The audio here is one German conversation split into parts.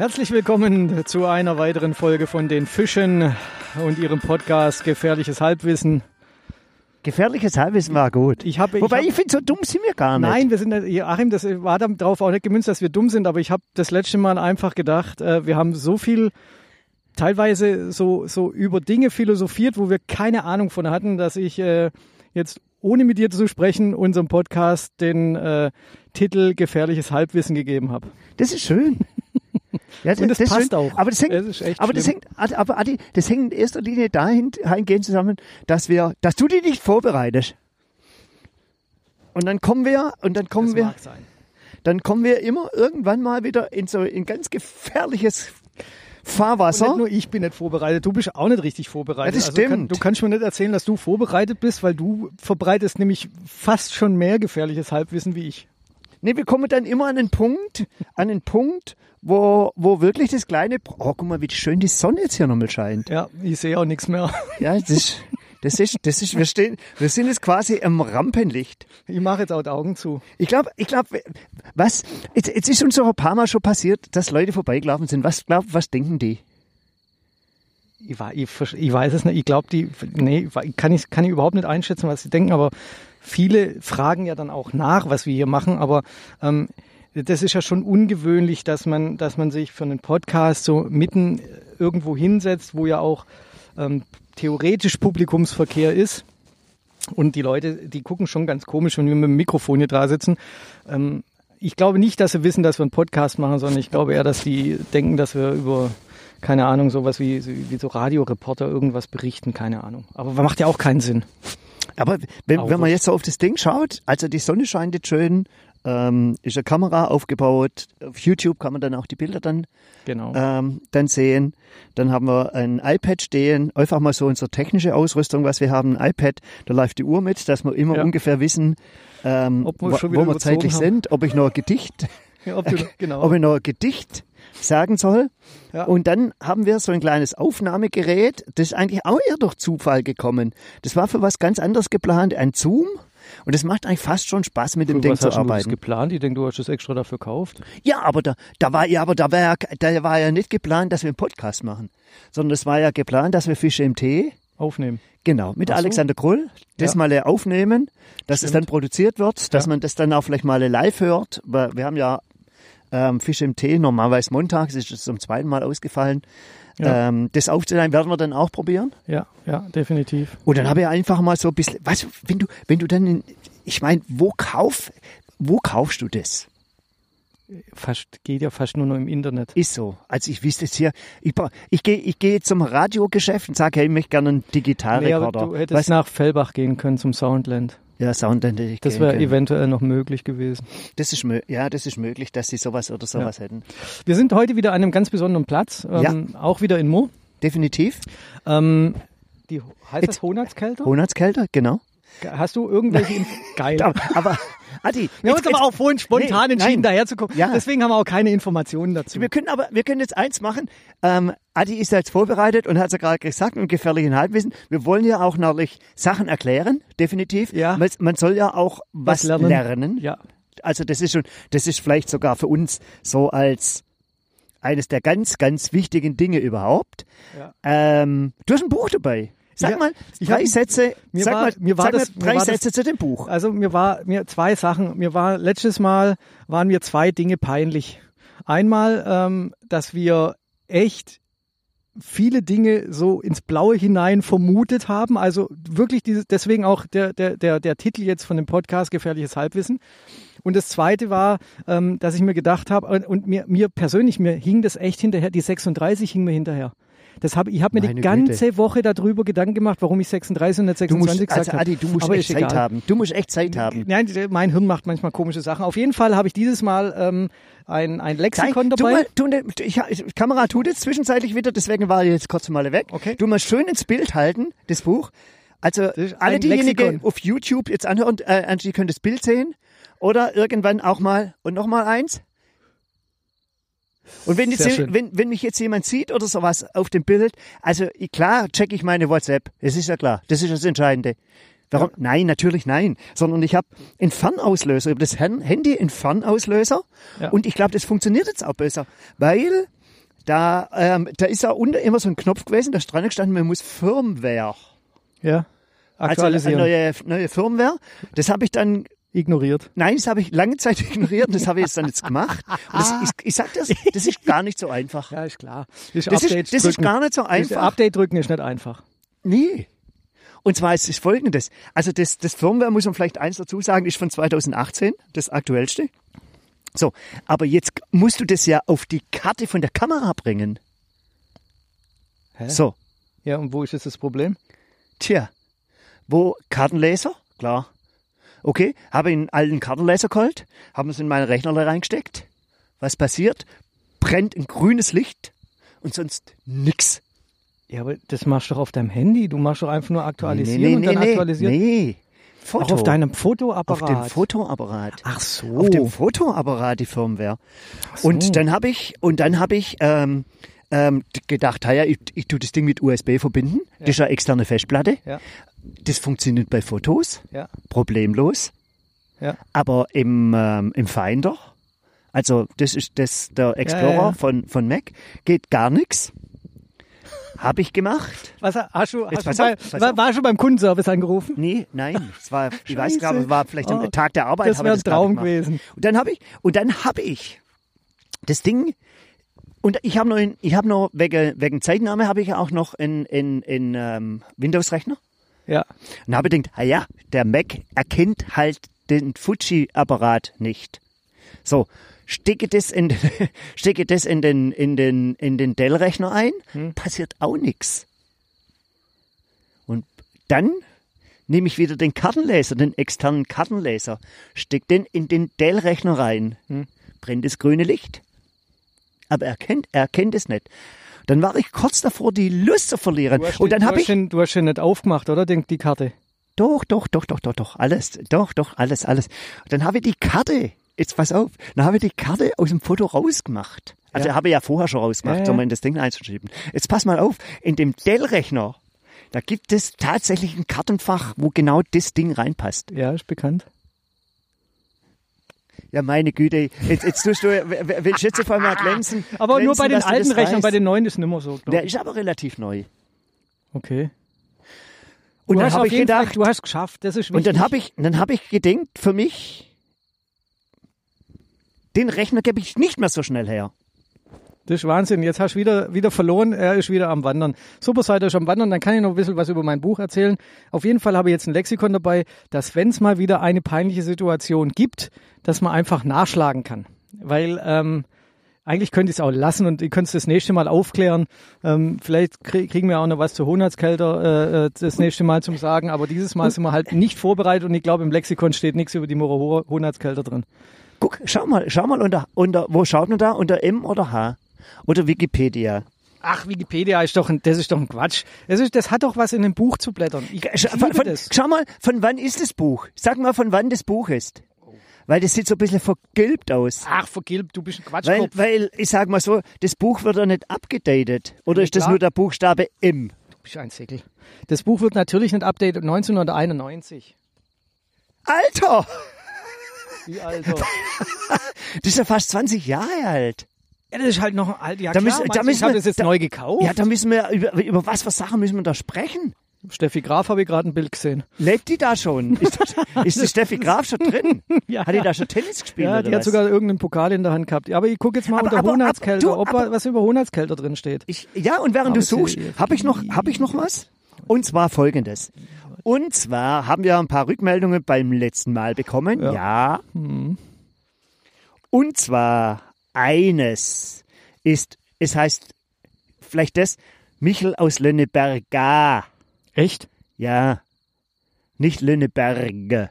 Herzlich willkommen zu einer weiteren Folge von den Fischen und ihrem Podcast Gefährliches Halbwissen. Gefährliches Halbwissen war gut. Ich habe, Wobei ich, ich finde, so dumm sind wir gar nicht. Nein, wir sind, Achim, das war darauf auch nicht gemünzt, dass wir dumm sind, aber ich habe das letzte Mal einfach gedacht, äh, wir haben so viel teilweise so, so über Dinge philosophiert, wo wir keine Ahnung von hatten, dass ich äh, jetzt ohne mit dir zu sprechen unserem Podcast den äh, Titel Gefährliches Halbwissen gegeben habe. Das ist schön. Ja, Und das ist passt auch. Aber das hängt, aber das schlimm. hängt, aber Adi, das hängt in erster Linie dahin, dahingehend zusammen, dass wir, dass du dich nicht vorbereitest. Und dann kommen wir, und dann kommen Das wir, dann kommen wir immer irgendwann mal wieder in so ein ganz gefährliches Und Fahrwasser. nicht nur ich bin nicht vorbereitet, du bist auch nicht richtig vorbereitet. Ja, das Also kann, stimmt. du kannst mir nicht erzählen, dass du vorbereitet bist, weil du verbreitest nämlich fast schon mehr gefährliches Halbwissen wie ich. Nee, wir kommen dann immer an einen Punkt, an einen Punkt, wo, wo wirklich das kleine, oh, guck mal, wie schön die Sonne jetzt hier nochmal scheint. Ja, ich sehe auch nichts mehr. Ja, das ist, das ist, das ist, wir stehen, wir sind jetzt quasi im Rampenlicht. Ich mache jetzt auch die Augen zu. Ich glaube, ich glaube, was, jetzt, jetzt ist uns so ein paar Mal schon passiert, dass Leute vorbeigelaufen sind. Was glaub, was denken die? Ich, ich, ich weiß es nicht. Ich glaube, die, nee, kann ich, kann ich überhaupt nicht einschätzen, was sie denken, aber viele fragen ja dann auch nach, was wir hier machen, aber ähm, das ist ja schon ungewöhnlich, dass man, dass man sich für einen Podcast so mitten irgendwo hinsetzt, wo ja auch ähm, theoretisch Publikumsverkehr ist. Und die Leute, die gucken schon ganz komisch, wenn wir mit dem Mikrofon hier da sitzen. Ähm, ich glaube nicht, dass sie wissen, dass wir einen Podcast machen, sondern ich glaube eher, dass die denken, dass wir über, keine Ahnung, sowas wie, wie so Radioreporter irgendwas berichten, keine Ahnung. Aber macht ja auch keinen Sinn. Aber wenn, wenn man jetzt so auf das Ding schaut, also die Sonne scheint jetzt schön, ähm, ist eine Kamera aufgebaut. Auf YouTube kann man dann auch die Bilder dann, Genau. ähm, dann sehen. Dann haben wir ein iPad stehen, einfach mal so unsere technische Ausrüstung, was wir haben, ein iPad, da läuft die Uhr mit, dass wir immer Ja. ungefähr wissen, ähm, Ob wir wo, wo wir zeitlich haben. sind, ob ich noch ein Gedicht Ja, ob du, genau. ob ich noch ein Gedicht sagen soll. Ja. Und dann haben wir so ein kleines Aufnahmegerät, das ist eigentlich auch eher durch Zufall gekommen. Das war für was ganz anderes geplant, ein Zoom. Und es macht eigentlich fast schon Spaß, mit dem Für Ding was zu hast du das arbeiten. geplant? Ich denke, du hast es extra dafür gekauft. Ja, aber da, da war ja, aber da war ja, da war ja nicht geplant, dass wir einen Podcast machen, sondern es war ja geplant, dass wir Fische im Tee, Aufnehmen. genau, mit so. Alexander Krull, das Ja. mal aufnehmen, dass es Stimmt. dann produziert wird, dass Ja. man das dann auch vielleicht mal live hört. Weil Wir haben ja ähm, Fische im Tee, normalerweise montags, ist es zum zweiten Mal ausgefallen. Ja. Ähm, das aufzunehmen werden wir dann auch probieren. Ja, ja, definitiv. Und dann habe ich einfach mal so ein bisschen, weißt du, wenn du, wenn du dann, in, ich meine, wo kauf, wo kaufst du das? Fast, geht ja fast nur noch im Internet. Ist so. Also ich wüsste jetzt hier, ich, ich gehe ich gehe zum Radiogeschäft und sage, hey, ich möchte gerne einen Nee, Digitalrekorder. du hättest Weißt nach Fellbach gehen können zum Soundland. Ja, Sound hätte ich Das wäre eventuell noch möglich gewesen. Das ist ja, das ist möglich, dass sie sowas oder sowas hätten. Wir sind heute wieder an einem ganz besonderen Platz, ähm, auch wieder in Mo. Definitiv. Ähm, die, heißt Jetzt- das Honatskälte? Monatskälter, genau. Hast du irgendwelche Geil. Aber Adi, Wir haben uns aber auch vorhin spontan Nee, entschieden, daher zu kommen. Ja. Deswegen haben wir auch keine Informationen dazu. Wir können aber, wir können jetzt eins machen. Ähm, Adi ist jetzt vorbereitet und hat es ja gerade gesagt, im gefährlichen Halbwissen. Wir wollen ja auch natürlich Sachen erklären, definitiv. Ja. Man, man soll ja auch was, lernen. lernen. Ja. Also das ist schon, das ist vielleicht sogar für uns so als eines der ganz, ganz wichtigen Dinge überhaupt. Ja. Ähm, du hast ein Buch dabei. Sag Ja, mal drei hab- Sätze. mir sag war- mal, mir war das- mir drei war das- Sätze zu dem Buch. Also mir war mir zwei Sachen. Mir war letztes Mal waren mir zwei Dinge peinlich. Einmal, ähm, dass wir echt viele Dinge so ins Blaue hinein vermutet haben. Also wirklich dieses, deswegen auch der, der, der, der Titel jetzt von dem Podcast Gefährliches Halbwissen. Und das zweite war, ähm, dass ich mir gedacht habe, und, und mir, mir persönlich, mir hing das echt hinterher, die 36 hing mir hinterher. Das hab, ich habe mir die Meine ganze Woche darüber Gedanken gemacht, warum ich 36 und nicht Du 26 musst, gesagt also habe. Adi, du musst Aber echt Zeit egal. haben. Du musst echt Zeit haben. Nein, mein Hirn macht manchmal komische Sachen. Auf jeden Fall habe ich dieses Mal ähm, ein, ein Lexikon Zeig, dabei. mal, tu, ne- ich, ich, Kamera tut jetzt zwischenzeitlich wieder, deswegen war ich jetzt kurz mal weg. Okay. Du mal schön ins Bild halten, das Buch. Also alle diejenigen auf YouTube jetzt anhören, äh, Angie, können das Bild sehen. Oder irgendwann auch mal, und noch mal eins. Und wenn, jetzt, wenn, wenn mich jetzt jemand sieht oder sowas auf dem Bild, also klar checke ich meine WhatsApp. Das ist ja klar. Das ist das Entscheidende. Warum? Nein, natürlich nein. Sondern ich habe einen Fernauslöser, über das Handy einen Fernauslöser. Ja. Und ich glaube, das funktioniert jetzt auch besser. Weil Da, ähm, da ist ja unten immer so ein Knopf gewesen, da ist dran gestanden, man muss Firmware. Ja. Also eine Aktualisieren. neue, neue Firmware. Das habe ich dann Ignoriert. Nein, das habe ich lange Zeit ignoriert und das habe ich jetzt dann jetzt gemacht. Das, ich, ich sag das, das ist gar nicht so einfach. Ja, ist klar. Das, Das ist, das ist gar nicht so Das einfach. Update drücken ist nicht einfach. Nee. Und zwar ist es folgendes. Also das, das Firmware, muss man vielleicht eins dazu sagen, ist von 2018, das aktuellste. So, aber jetzt musst du das ja auf die Karte von der Kamera bringen. Hä? So, Ja, und wo ist jetzt das Problem? tja, wo Kartenleser? Klar. Okay, habe einen alten Kartenleser geholt, haben es in meinen Rechner reingesteckt. Was passiert? Brennt ein grünes Licht und sonst nix. Ja, aber das machst du doch auf deinem Handy. Du machst doch einfach nur aktualisieren und dann nee, aktualisieren. Nee, Foto. Auch auf deinem Auf Fotoapparat. dem Fotoapparat. Ach so. Auf dem Fotoapparat die Firmware. so. Und dann habe ich, und dann habe ich ähm, ähm, gedacht, ja, ich, ich tue das Ding mit USB verbinden. Das ist ja externe Festplatte. Ja. Das funktioniert bei Fotos ja, problemlos. ja. Aber im, ähm, im Finder, also das ist das, der Explorer ja. Von, von Mac, geht gar nichts. Habe ich gemacht. Was hast du, hast du bei, auf, war, war schon beim Kundenservice angerufen? Nee, nein. Es war, ich weiß gar nicht, es war vielleicht am Oh, Tag der Arbeit. das wäre ein Traum gewesen. Und dann habe ich, und dann habe ich das Ding, und ich habe noch, in, ich habe noch wegen, wegen Zeitnahme habe ich auch noch in, in, in ähm, Windows-Rechner. Ja. Und habe gedacht, ah ja, der Mac erkennt halt den Fuji-Apparat nicht. So, stecke das in, stecke das in den, in den, in den Dell-Rechner ein, Hm. passiert auch nichts. Und dann nehme ich wieder den Kartenleser, den externen Kartenleser, steck den in den Dell-Rechner rein, Hm. brennt das grüne Licht. Aber er kennt, er kennt es nicht. Dann war ich kurz davor, die Lust zu verlieren. Du hast, Und dann habe ich den, du hast den nicht aufgemacht, oder? Den, die Karte. doch, doch, doch, doch, doch, doch, alles, doch, doch, alles, alles. Dann habe ich die Karte, jetzt pass auf, dann habe ich die Karte aus dem Foto rausgemacht. Also Ja. habe ich ja vorher schon rausgemacht, ja. um in das Ding einzuschieben. Jetzt pass mal auf, in dem Dell-Rechner, da gibt es tatsächlich ein Kartenfach, wo genau das Ding reinpasst. Ja, ist bekannt. Ja, meine Güte, jetzt, jetzt tust du, w- willst du jetzt auf einmal glänzen? Aber nur glänzen, bei den alten Rechnern, bei den neuen ist nicht mehr so. Der ich. ist aber relativ neu. Okay. Und du dann habe ich jeden Fall, gedacht, du hast geschafft. Das ist Und wichtig. dann habe ich, dann habe ich gedacht, für mich, den Rechner gebe ich nicht mehr so schnell her. Das ist Wahnsinn. Jetzt hast du wieder, wieder verloren. Er ist wieder am Wandern. Superseite ist am Wandern. Dann kann ich noch ein bisschen was über mein Buch erzählen. Auf jeden Fall habe ich jetzt ein Lexikon dabei, dass wenn es mal wieder eine peinliche Situation gibt, dass man einfach nachschlagen kann. Weil ähm, eigentlich könnte ich es auch lassen und ihr könnt es das nächste Mal aufklären. Ähm, vielleicht krie kriegen wir auch noch was zu Hohenatzkälter äh, äh, das nächste Mal zum Sagen. Aber dieses Mal sind wir halt nicht vorbereitet und ich glaube, im Lexikon steht nichts über die Moro Hohenatzkälter drin. Guck, schau mal, schau mal unter, unter, wo schaut man da? Unter M oder H? Oder Wikipedia? Ach, Wikipedia ist doch ein, das ist doch ein Quatsch. Das, ist, das hat doch was in dem Buch zu blättern. Ich, ich Schau, von, von, schau mal, von wann ist das Buch? Sag mal, von wann das Buch ist. Weil das sieht so ein bisschen vergilbt aus. Ach, vergilbt, du bist ein Weil, Quatschkopf. weil, ich sag mal so, das Buch wird ja nicht abgedatet. Oder Ja, ist das klar. nur der Buchstabe M? Du bist ein Säckel. Das Buch wird natürlich nicht updated 1991. Alter! Wie also? Das ist ja fast 20 Jahre alt. Ja, das ist halt noch ein alt. Ja, Da klar, müssen- da müssen ich habe wir- das jetzt da- neu gekauft. Ja, da müssen wir, über, über was für Sachen müssen wir da sprechen? Steffi Graf habe ich gerade ein Bild gesehen. Lebt die da schon? Ist, das, ist die Steffi Graf schon drin? Ja. Hat die da schon Tennis gespielt? Ja, oder die hat was? sogar irgendeinen Pokal in der Hand gehabt. Ja, aber ich gucke jetzt mal Aber- unter aber- ob aber- was über Hohenatzkälter drin steht. Ich, ja, und während Aber du suchst, habe ich noch, habe ich noch was? Und zwar folgendes. Und zwar haben wir ein paar Rückmeldungen beim letzten Mal bekommen. Ja. Hm. Und zwar eines ist, es heißt vielleicht das, Michel aus Lönneberga. Echt? Ja. Nicht Lönneberge.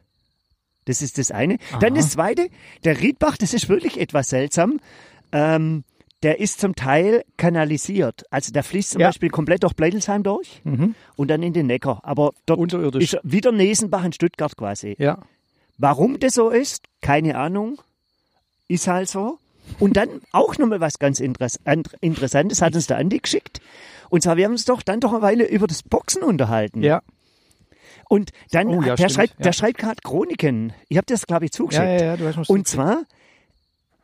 Das ist das eine. Dann Aha. das zweite, der Riedbach, das ist wirklich etwas seltsam. Ähm, der ist zum Teil kanalisiert. Also der fließt zum Ja. Beispiel komplett durch Bleidelsheim durch Mhm. und dann in den Neckar. Aber dort Unterirdisch. ist er wieder Nesenbach in Stuttgart quasi. Ja. Warum das so ist, keine Ahnung. Ist halt so. Und dann auch nochmal was ganz Interess an- Interessantes hat uns der Andi geschickt. Und zwar, wir haben uns doch dann doch eine Weile über das Boxen unterhalten. Ja. Und dann, Oh, ja, der, stimmt, schreibt, ja. der schreibt gerade Chroniken. Ich habe das, glaube ich, zugeschickt. Ja, ja, ja, du hast Und zwar,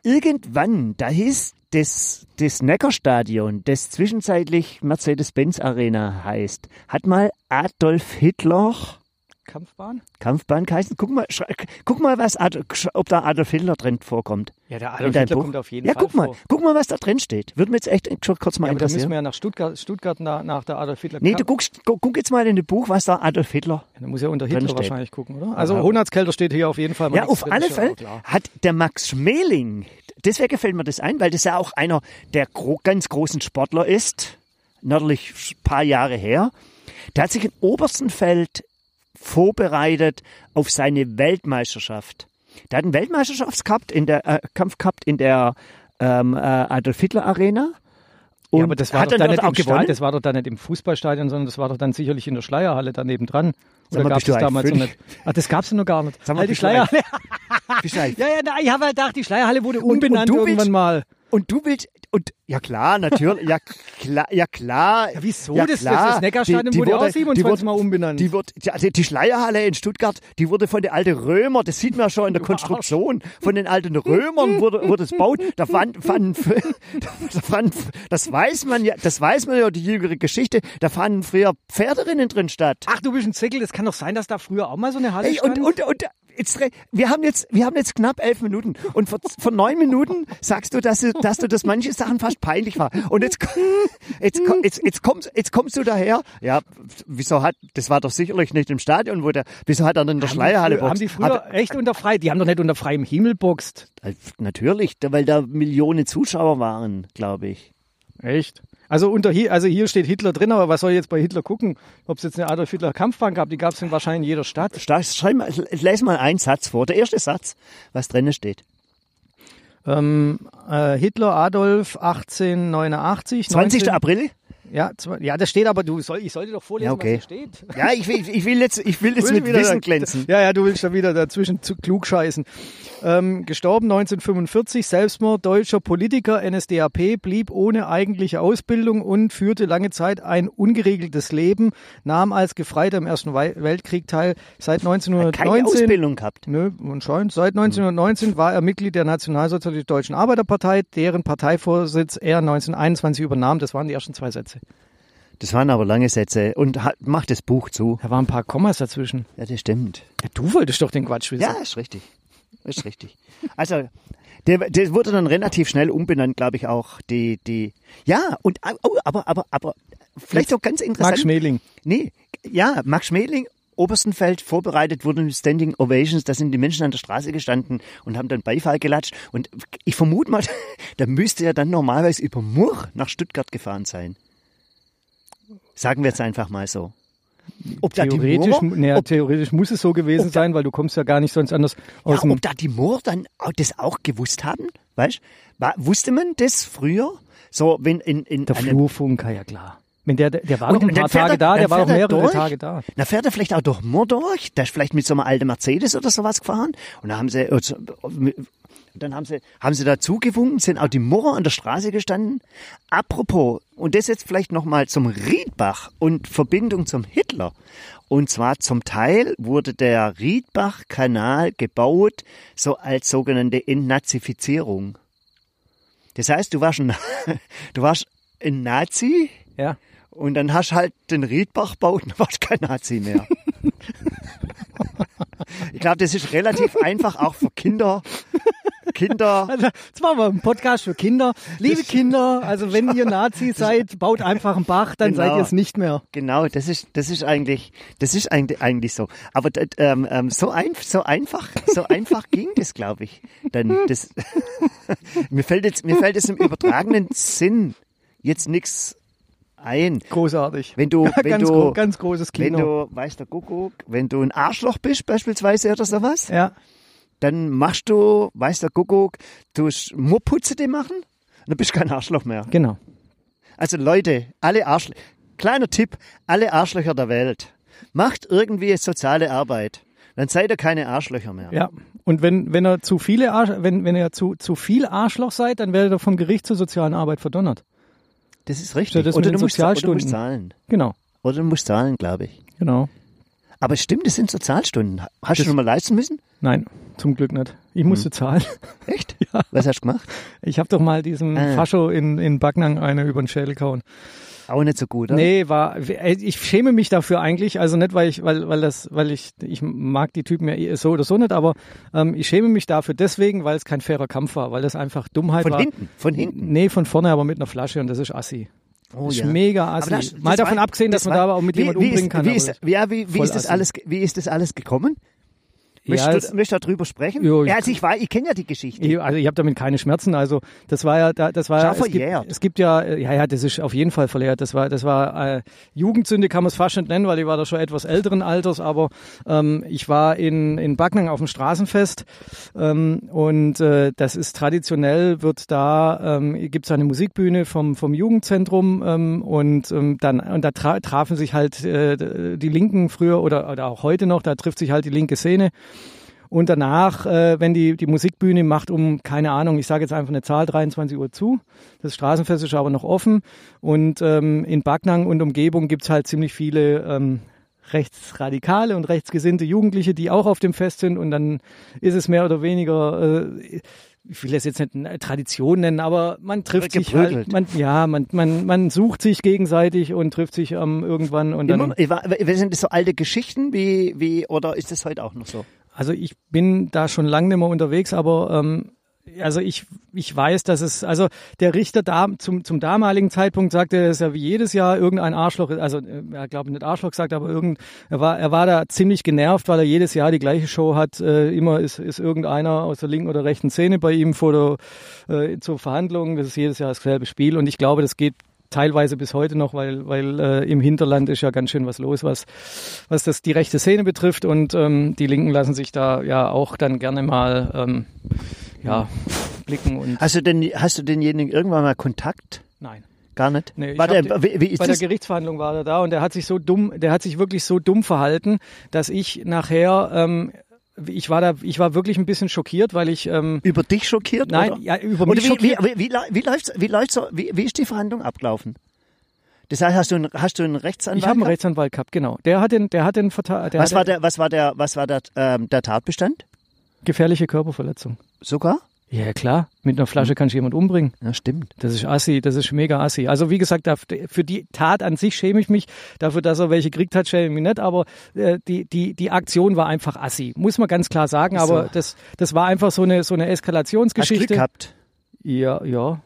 irgendwann, da hieß das, das Neckarstadion, das zwischenzeitlich Mercedes-Benz Arena heißt, hat mal Adolf Hitler Kampfbahn? Kampfbahn geheißen. Guck mal, guck mal, was ob da Adolf Hitler drin vorkommt. Ja, der Adolf Hitler Buch. kommt auf jeden ja, Fall guck mal, vor. guck mal, was da drin steht. Würde mir jetzt echt schon kurz mal Ja, aber da müssen interessieren. wir ja nach Stuttgart, Stuttgart nach, nach der Adolf Hitler. Nee, du guckst, guck, guck jetzt mal in das Buch, was da Adolf Hitler. Ja, da muss ja unter Hitler wahrscheinlich gucken, oder? Also Aha. Hohenatskelter steht hier auf jeden Fall mal Ja, auf alle ja Fälle hat der Max Schmeling, deswegen fällt mir das ein, weil das ja auch einer der gro ganz großen Sportler ist, nördlich ein paar Jahre her. Der hat sich in Oberstenfeld vorbereitet auf seine Weltmeisterschaft. Der hat einen Weltmeisterschaftscup in der äh, Kampf gehabt in der ähm, äh, Adolf Hitler Arena. Und Ja, aber das war doch dann nicht im Stadion, das war doch dann nicht im Fußballstadion, sondern das war doch dann sicherlich in der Schleierhalle daneben dran. Oder gab es damals noch nicht? Ach, das gab es noch gar nicht. Sag mal, Halt die Schleierhalle. Ja, ja, nein, ich habe halt gedacht, die Schleierhalle wurde und umbenannt du irgendwann willst- mal. Und du willst, und ja klar, natürlich, ja klar, ja klar. Ja, wieso? Ja, das, klar. das Neckarstadion Die- die wurde, auch wurde- 27 die wurde- Mal umbenannt. Die, wird, die, die Schleierhalle in Stuttgart, die wurde von den alten Römern, das sieht man schon in der. Konstruktion, von den alten Römern wurde, wurde es gebaut. Da fand, fand, da fand, das weiß man ja, das weiß man ja, die jüngere Geschichte, da fanden früher Pferderinnen drin statt. Ach, du bist ein Zickel, das kann doch sein, dass da früher auch mal so eine Halle Ey, und, stand. und, und jetzt, wir haben jetzt, wir haben jetzt knapp elf Minuten und vor, vor neun Minuten sagst du, dass du, dass du das manche Sachen fast peinlich war. Und jetzt, jetzt, jetzt, jetzt kommst, jetzt kommst du daher. Ja, wieso hat, das war doch sicherlich nicht im Stadion, wo der, wieso hat er denn in der Schleierhalle haben die früher Hat, echt unter frei, die haben doch nicht unter freiem Himmel boxt. äh, natürlich, weil da Millionen Zuschauer waren, glaube ich. Echt? Also unter hier, also hier steht Hitler drin, aber was soll ich jetzt bei Hitler gucken? Ob es jetzt eine Adolf Hitler Kampfbahn gab, die gab es wahrscheinlich in jeder Stadt. Sta- Schreib mal, les mal einen Satz vor. Der erste Satz, was drinnen steht. Ähm, äh, Hitler Adolf 1889. 20. 19 April? Ja, zwei- ja, das steht aber, du soll, ich sollte doch vorlesen, Ja, okay. was steht. Ja, ich will, ich will jetzt, ich will jetzt mit wieder Wissen glänzen. Ja, ja, du willst da wieder dazwischen zu klug scheißen. Ähm, gestorben 1945, Selbstmord, deutscher Politiker, NSDAP, blieb ohne eigentliche Ausbildung und führte lange Zeit ein ungeregeltes Leben, nahm als Gefreiter im Ersten Weltkrieg teil. Seit Keine 1919 Ausbildung gehabt. Nö, anscheinend. Seit 1919 war er Mitglied der Nationalsozialistischen Deutschen Arbeiterpartei, deren Parteivorsitz er 1921 übernahm. Das waren die ersten zwei Sätze. Das waren aber lange Sätze. Und hat, macht das Buch zu. Da waren ein paar Kommas dazwischen. Ja, das stimmt. Ja, du wolltest doch den Quatsch wissen. Ja, ist richtig. Ist richtig. Also, der, der wurde dann relativ schnell umbenannt, glaube ich auch. Die, die, ja, und, oh, aber, aber, aber, vielleicht auch ganz interessant. Max Schmeling. Nee, ja, Max Schmeling, Oberstenfeld vorbereitet wurden Standing Ovations, da sind die Menschen an der Straße gestanden und haben dann Beifall gelatscht. Und ich vermute mal, da müsste er dann normalerweise über Murr nach Stuttgart gefahren sein. Sagen wir jetzt einfach mal so. Ob da Theoretisch, mu- naja, ob, theoretisch muss es so gewesen da- sein, weil du kommst ja gar nicht sonst anders aus ja, ob da die Moor dann auch das auch gewusst haben, weißt? Wusste man das früher? So, wenn in, in der Flurfunker, ja klar. Wenn der, der war Und doch ein dann paar Tage er- da, der dann war er mehrere durch. Tage da. Na, fährt er vielleicht auch durch Moor durch? Der ist vielleicht mit so einem alten Mercedes oder sowas gefahren. Und dann haben sie, so- dann haben sie, haben sie dazu gewunken, sind auch die Murrer an der Straße gestanden. Apropos, und das jetzt vielleicht nochmal zum Riedbach und Verbindung zum Hitler. Und zwar zum Teil wurde der Riedbach-Kanal gebaut, so als sogenannte Entnazifizierung. Das heißt, du warst ein, du warst ein Nazi, Ja. und dann hast du halt den Riedbach gebaut und warst kein Nazi mehr. ich glaube, das ist relativ einfach auch für Kinder. Kinder. Also, jetzt machen wir einen Podcast für Kinder. Liebe Kinder, also wenn ihr Nazi seid, baut einfach einen Bach, dann Genau. seid ihr es nicht mehr. Genau, das ist, das ist eigentlich, das ist eigentlich, eigentlich so. Aber ähm, ähm, so, ein, so einfach, so einfach ging das, glaube ich. Dann das, mir fällt jetzt, mir fällt es im übertragenen Sinn jetzt nichts ein. Großartig. Wenn du, wenn ganz, du, gro ganz großes wenn Kino. du, weißt der Kuckuck, wenn du ein Arschloch bist beispielsweise oder sowas, ja. Dann machst du, weiß der Kuckuck, du Murputze die machen, und dann bist du kein Arschloch mehr. Genau. Also Leute, alle Arschlöcher, kleiner Tipp, alle Arschlöcher der Welt, macht irgendwie soziale Arbeit. Dann seid ihr keine Arschlöcher mehr. Ja. Und wenn, wenn er zu viele Arsch, wenn, wenn ihr zu, zu viel Arschloch seid, dann werdet ihr vom Gericht zur sozialen Arbeit verdonnert. Das ist richtig. das oder, du musst, oder du Sozialstunden. musst zahlen. Genau. Oder du musst zahlen, glaube ich. Genau. Aber stimmt, das sind Sozialstunden. Hast Das- du schon mal leisten müssen? Nein, zum Glück nicht. Ich Hm. musste zahlen. Echt? Ja. Was hast du gemacht? Ich habe doch mal diesem Ah. Fascho in, in Backnang eine über den Schädel gehauen. Auch nicht so gut, oder? Nee, war ich schäme mich dafür eigentlich, also nicht weil ich weil weil das weil ich ich mag die Typen ja eh so oder so nicht, aber ähm, ich schäme mich dafür deswegen, weil es kein fairer Kampf war, weil das einfach Dummheit Von war. hinten, von hinten. Nee, von vorne aber mit einer Flasche und das ist assi. Oh, ist ja. mega assi. das- Mal das davon war- abgesehen, dass das man da aber auch mit jemandem umbringen ist, kann. Wie ist, ja, wie, wie ist das alles, wie ist das alles gekommen? Ja, Möchtest, es- du, möchtest du darüber sprechen? Jo, ja, also ich, weiß, ich kenne ja die Geschichte. Ich, also ich habe damit keine Schmerzen. Also das war ja, da- das war ja, es gibt, es gibt ja, ja, ja, das ist auf jeden Fall verjährt. Das war, das war äh, Jugendsünde kann man es fast nicht nennen, weil ich war da schon etwas älteren Alters. Aber ähm, ich war in in Backnang auf dem Straßenfest ähm, und äh, das ist traditionell wird da ähm, gibt es eine Musikbühne vom vom Jugendzentrum ähm, und ähm, dann und da tra trafen sich halt äh, die Linken früher oder oder auch heute noch. Da trifft sich halt die linke Szene. Und danach, äh, wenn die, die Musikbühne macht um, keine Ahnung, ich sage jetzt einfach eine Zahl, 23 Uhr zu. Das Straßenfest ist aber noch offen. Und ähm, in Backnang und Umgebung gibt's halt ziemlich viele ähm, rechtsradikale und rechtsgesinnte Jugendliche, die auch auf dem Fest sind. Und dann ist es mehr oder weniger, äh, ich will das jetzt nicht eine Tradition nennen, aber man trifft sich halt, man, ja, man, man, man sucht sich gegenseitig und trifft sich ähm, irgendwann und dann. Immer, sind das so alte Geschichten wie, wie, oder ist das heute auch noch so? Also ich bin da schon lange nicht mehr unterwegs, aber ähm, also ich, ich weiß, dass es, also der Richter da zum, zum damaligen Zeitpunkt sagte, er ist ja wie jedes Jahr irgendein Arschloch, also äh, er glaube nicht Arschloch gesagt, aber irgend, er war, er war da ziemlich genervt, weil er jedes Jahr die gleiche Show hat. Äh, immer ist, ist irgendeiner aus der linken oder rechten Szene bei ihm vor der, äh, zur Verhandlung. Das ist jedes Jahr dasselbe Spiel und ich glaube, das geht teilweise bis heute noch, weil, weil äh, im Hinterland ist ja ganz schön was los, was, was das die rechte Szene betrifft und ähm, die Linken lassen sich da ja auch dann gerne mal ähm, ja, blicken und Hast du denn, hast du denjenigen irgendwann mal Kontakt? nein. Gar nicht? Nee, ich war hab wie, wie Bei das? der Gerichtsverhandlung war er da und der hat sich so dumm, der hat sich wirklich so dumm verhalten, dass ich nachher, ähm, ich war da, ich war wirklich ein bisschen schockiert, weil ich ähm, Über dich schockiert? nein, oder? ja über mich wie, wie, schockiert. wie, wie, lau- wie läuft's, wie läuft's wie, wie ist die Verhandlung abgelaufen? Das heißt, hast du einen, hast du einen Rechtsanwalt? Ich habe einen gehabt? Rechtsanwalt gehabt, genau. Der hat den, der hat den Verta der was war der, was war der, was war der, ähm, der Tatbestand? gefährliche Körperverletzung. Sogar? Ja klar, mit einer Flasche kannst du jemand umbringen. Ja, stimmt. Das ist assi, das ist mega assi. Also wie gesagt, für die Tat an sich schäme ich mich. Dafür, dass er welche gekriegt hat, schäme ich mich nicht. Aber äh, die, die, die Aktion war einfach assi. Muss man ganz klar sagen. Aber So. das, das war einfach so eine, so eine Hast Glück Eskalationsgeschichte. gehabt. Ja, ja.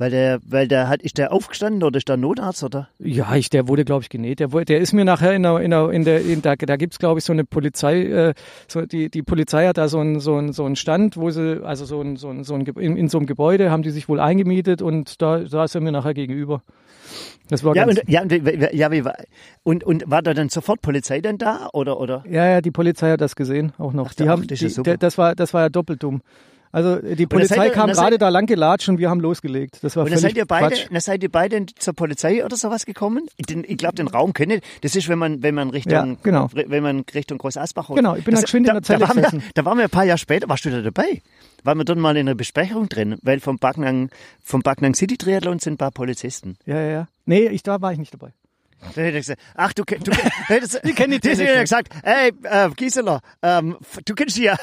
Weil der, weil der hat, ist der aufgestanden oder ist der Notarzt oder? Ja, ich, der wurde, glaube ich, genäht. Der, der ist mir nachher in der, in der, in der, in, da, da gibt's glaube ich, so eine Polizei, äh, so, die, die Polizei hat da so einen, so einen, so einen Stand, wo sie, also so ein, so ein, so ein, in, in so einem Gebäude haben die sich wohl eingemietet und da, da ist er mir nachher gegenüber. Das war Ja, ganz, und, ja, und, ja, wie war, und, und war da dann sofort Polizei dann da oder, oder? Ja, ja, die Polizei hat das gesehen, auch noch. Ach, die haben, das die, der, das war, das war ja doppelt dumm. Also die dann seid Polizei ihr- kam dann gerade seid- da lang gelatscht und wir haben losgelegt. Das war Und dann völlig seid ihr beide, Quatsch. dann seid ihr beide zur Polizei oder sowas gekommen? Den, ich glaube, den Raum kennt Das ist, wenn man, wenn man Richtung, Ja, genau. wenn man Richtung Groß Asbach oder- Genau, ich bin da das, geschwind in der Zelle da waren, wir, da waren wir ein paar Jahre später, warst du da dabei? Waren wir dort mal in einer Besprechung drin, weil vom Backnang, vom Backnang City Triathlon sind ein paar Polizisten. Ja, ja, ja. Nee, ich, da war ich nicht dabei. Da hätte ich gesagt, ach, du, du, kenn- hättest, Die kennen die die gesagt, ey, äh, Gisela, ähm, du kennst die ja,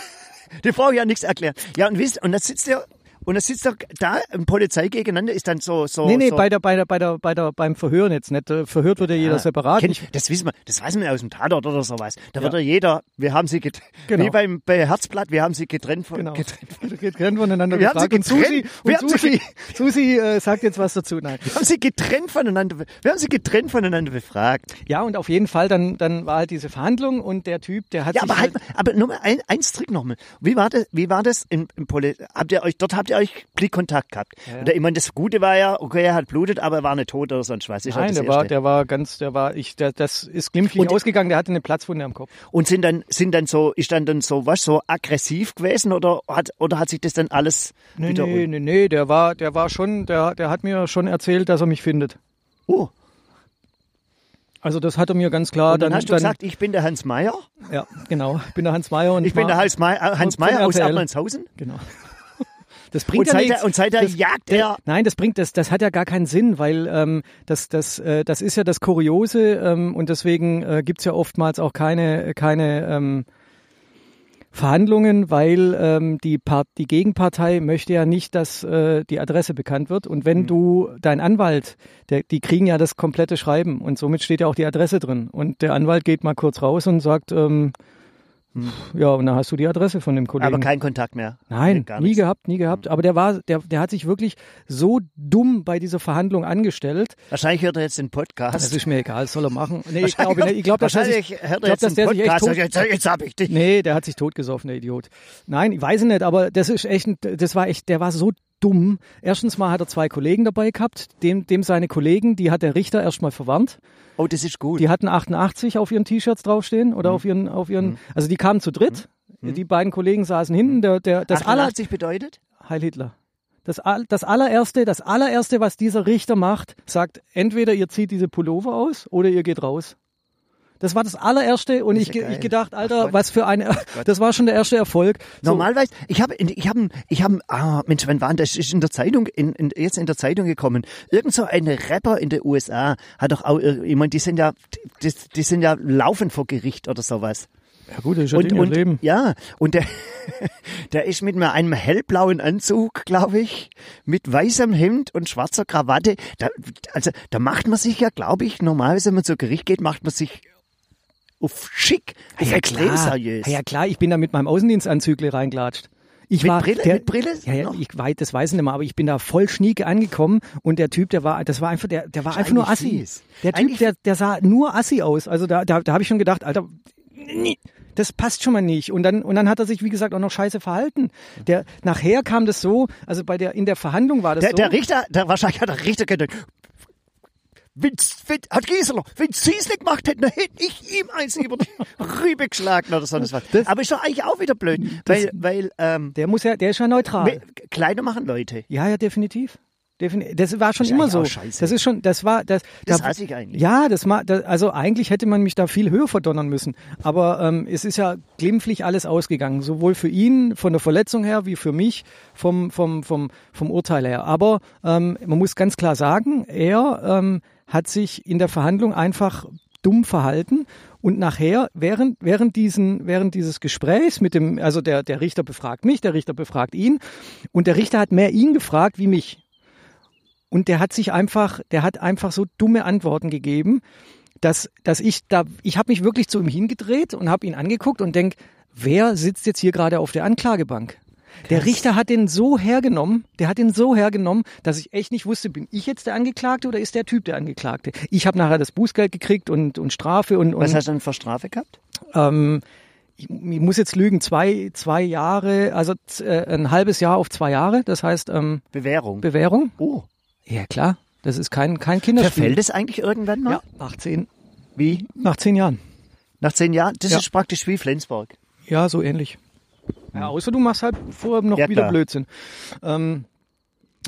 die ich ja nichts erklären. Ja, und wisst, und dann sitzt der, und dann sitzt doch da ein Polizei gegeneinander, ist dann so, so, Nee, nee, so, bei der, bei der, bei der, bei der, beim Verhören jetzt nicht. Äh, Verhört wird ja jeder Ah, separat. kenn- Ich, das wissen wir, das weiß man ja aus dem Tatort oder sowas. Da Ja. wird ja jeder, wir haben sie getrennt, Genau. wie beim, bei Herzblatt, wir haben sie getrennt von, genau. getrennt, Getrennt voneinander Wir haben sie gefragt. Und Susi, getrennt. und Susi, Susi äh, sagt jetzt was dazu. Nein. wir haben sie getrennt voneinander, wir haben sie getrennt voneinander befragt. Ja, und auf jeden Fall, dann, dann war halt diese Verhandlung und der Typ, der hat Ja, sich aber halt, mal- aber nur mal ein, eins Trick noch mal. Wie war das, wie war das im, im Poli habt ihr euch, dort habt ihr euch Blickkontakt gehabt? Ja. Oder ich meine, das Gute war ja, okay, er hat blutet, aber er war nicht tot oder sonst was. Ja Nein, der war, der war ganz, der war, ich, der, das ist glimpflich Und- ausgegangen, der hatte eine Platzwunde am Kopf. Und sind dann, sind dann so, ist dann dann so, was, so aggressiv gewesen oder hat, oder hat sich das dann alles Nee, wieder, nee, nee, nee, der war, der war schon, der, der hat mir schon erzählt, dass er mich findet. oh, Also das hat er mir ganz klar. und dann, dann, hast du gesagt, ich bin der Hans Meier, ja, genau. Ich bin der Hans Meyer und ich bin der Hans Meier, Hans Meier aus RTL. Erlandshausen. Genau. Das bringt und ja seit nichts. er, und seit er Das- jagt er. Nein, das bringt das, das hat ja gar keinen Sinn, weil ähm, das, das, äh, das ist ja das Kuriose ähm, und deswegen äh, gibt's ja oftmals auch keine, keine ähm, Verhandlungen, weil ähm, die, Part, die Gegenpartei möchte ja nicht, dass äh, die Adresse bekannt wird. Und wenn du dein Anwalt, der, die kriegen ja das komplette Schreiben und somit steht ja auch die Adresse drin. Und der Anwalt geht mal kurz raus und sagt, ähm, ja, und dann hast du die Adresse von dem Kollegen. Aber kein Kontakt mehr. Nein, Gar nie gehabt, nie gehabt. Aber der war, der, der hat sich wirklich so dumm bei dieser Verhandlung angestellt. Wahrscheinlich hört er jetzt den Podcast. Das ist mir egal, das soll er machen. Nee, ich glaube. Ich glaube, dass er Wahrscheinlich sich, hört er glaub, jetzt dass den der sich echt Podcast. tot, Jetzt, jetzt hab ich dich. Nee, der hat sich totgesoffen, der Idiot. Nein, ich weiß nicht, aber das ist echt, das war echt, der war so dumm. Erstens mal hat er zwei Kollegen dabei gehabt, dem, dem seine Kollegen, die hat der Richter erstmal verwarnt. Oh, das ist gut. Die hatten 88 auf ihren T-Shirts draufstehen oder auf ihren, auf ihren, also die kamen zu dritt. Die beiden Kollegen saßen hinten, der, der, das aller, 88 bedeutet? Heil Hitler. Das, das allererste, das allererste, was dieser Richter macht, sagt, entweder ihr zieht diese Pullover aus oder ihr geht raus. Das war das allererste und Das ich, ja ich gedacht, Ach Alter, was für ein, das war schon der erste Erfolg. So, Normalerweise, ich habe, ich habe, ich habe, ah, Mensch, wann war denn das? Ist in der Zeitung, in, in, jetzt in der Zeitung gekommen. Irgend so ein Rapper in den USA hat doch auch, ir- ich meine, die sind ja, die, die sind ja laufend vor Gericht oder sowas. ja gut, das ist ja Und, und Leben. ja, und der, der ist mit einem hellblauen Anzug, glaube ich, mit weißem Hemd und schwarzer Krawatte. Da, also da macht man sich ja, glaube ich, normalerweise, wenn man zu Gericht geht, macht man sich auf schick, auf extrem klar. seriös. Ja, ja klar, ich bin da mit meinem Außendienstanzügle reingelatscht. Ich Mit war, Brille- der, mit Brille Ja, ja, ich weiß, das weiß ich nicht mehr, aber ich bin da voll schnieke angekommen und der Typ, der war, das war einfach, der, der war einfach nur Assi. fies. Der Typ, Eigentlich- der, der sah nur Assi aus. Also da, da, da habe ich schon gedacht, Alter, nee, das passt schon mal nicht. Und dann, und dann hat er sich, wie gesagt, auch noch scheiße verhalten. Der, nachher kam das so, also bei der, in der Verhandlung war das Der, so. der Richter, der wahrscheinlich hat der Richter gedacht, wenn, wenn, hat Gieseler, wenn Sie es nicht gemacht hätten, dann hätte ich ihm eins über die Rübe geschlagen oder so. was. Das- Aber ist doch eigentlich auch wieder blöd, weil, weil ähm, der muss ja, der ist ja neutral. Kleider machen Leute. Ja, ja, definitiv. Defini- Das war schon ist immer so. Das ist schon, das war, das, Das da- hasse ich eigentlich. Ja, das, ma- das, also eigentlich hätte man mich da viel höher verdonnern müssen. Aber ähm, es ist ja glimpflich alles ausgegangen, sowohl für ihn von der Verletzung her wie für mich vom vom vom vom Urteil her. Aber ähm, man muss ganz klar sagen, er ähm, hat sich in der Verhandlung einfach dumm verhalten und nachher während während diesen während dieses Gesprächs mit dem also der der Richter befragt mich, der Richter befragt ihn und der Richter hat mehr ihn gefragt wie mich. Und der hat sich einfach, der hat einfach so dumme Antworten gegeben, dass, dass ich da, ich habe mich wirklich zu ihm hingedreht und habe ihn angeguckt und denk, wer sitzt jetzt hier gerade auf der Anklagebank? Der Richter hat den so hergenommen, der hat den so hergenommen, dass ich echt nicht wusste, bin ich jetzt der Angeklagte oder ist der Typ der Angeklagte? Ich habe nachher das Bußgeld gekriegt und, und Strafe und, Was und hast du denn für Strafe gehabt? ähm, ich, ich muss jetzt lügen, zwei, zwei Jahre, also äh, ein halbes Jahr auf zwei Jahre, das heißt ähm, Bewährung. Bewährung. oh. Ja klar, das ist kein, kein Kinderspiel. Verfällt es eigentlich irgendwann mal? Ja, nach zehn, Wie? nach zehn Jahren. Nach zehn Jahren? Das Ja. ist praktisch wie Flensburg. Ja, so ähnlich. Ja, außer du machst halt vorher noch Ja, wieder klar. Blödsinn. Ähm,